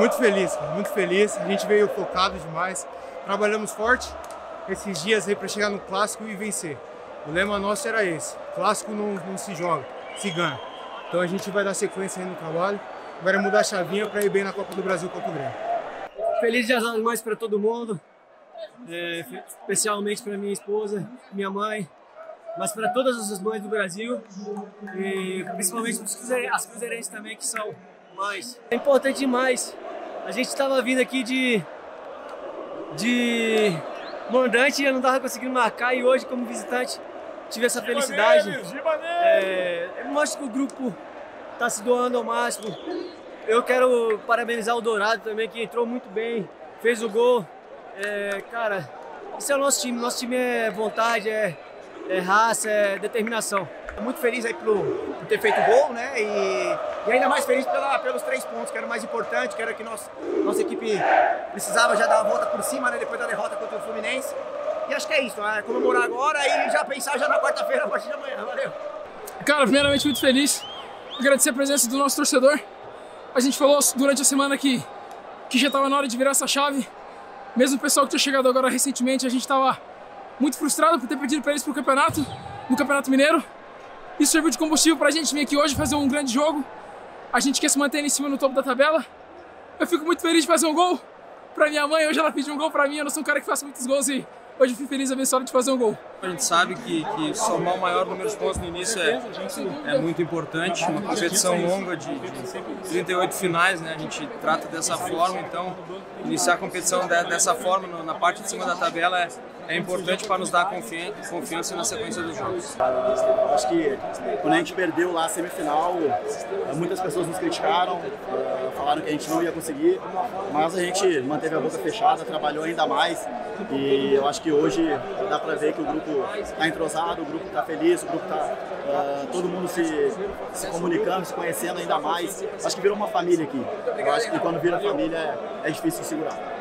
muito feliz, muito feliz. A gente veio focado demais, trabalhamos forte esses dias aí para chegar no clássico e vencer. O lema nosso era esse: clássico não, não se joga, se ganha. Então a gente vai dar sequência aí no trabalho, vai mudar a chavinha para ir bem na Copa do Brasil contra o Grêmio. Feliz Dia das para todo mundo, é, especialmente para minha esposa, minha mãe, mas para todas as mães do Brasil e principalmente as cruzeirenses também que são mães. É importante demais. A gente estava vindo aqui de de mandante e eu não estava conseguindo marcar e hoje como visitante tive essa felicidade. É, mostra que o grupo está se doando ao máximo. Eu quero parabenizar o Dourado também, que entrou muito bem, fez o gol. É, cara, isso é o nosso time. Nosso time é vontade, é, é raça, é determinação. Muito feliz aí por, por ter feito o gol, né? E, e ainda mais feliz pela, pelos três pontos, que era o mais importante, que era que nós, nossa equipe precisava já dar a volta por cima, né? Depois da derrota contra o Fluminense. E acho que é isso, é comemorar agora e já pensar já na quarta-feira a partir de amanhã. Valeu! Cara, primeiramente muito feliz. Agradecer a presença do nosso torcedor. A gente falou durante a semana que, que já estava na hora de virar essa chave. Mesmo o pessoal que tinha chegado agora recentemente, a gente estava muito frustrado por ter pedido para eles para o campeonato, no Campeonato Mineiro. Isso serviu de combustível para a gente vir aqui hoje fazer um grande jogo. A gente quer se manter em cima no topo da tabela. Eu fico muito feliz de fazer um gol para minha mãe. Hoje ela pediu um gol para mim. Eu não sou um cara que faça muitos gols e hoje fui feliz abençoado de fazer um gol. A gente sabe que, que somar o maior número de pontos no início é, é muito importante, uma competição longa de, de 38 finais, né? a gente trata dessa forma, então iniciar a competição de, dessa forma na parte de cima da tabela é, é importante para nos dar confiança na sequência dos jogos. Acho que quando a gente perdeu lá a semifinal, muitas pessoas nos criticaram, falaram que a gente não ia conseguir, mas a gente manteve a boca fechada, trabalhou ainda mais e eu acho que hoje dá para ver que o grupo está entrosado, o grupo está feliz, o grupo está uh, todo mundo se, se comunicando, se conhecendo ainda mais. Acho que virou uma família aqui. Eu acho que quando vira família é, é difícil de segurar.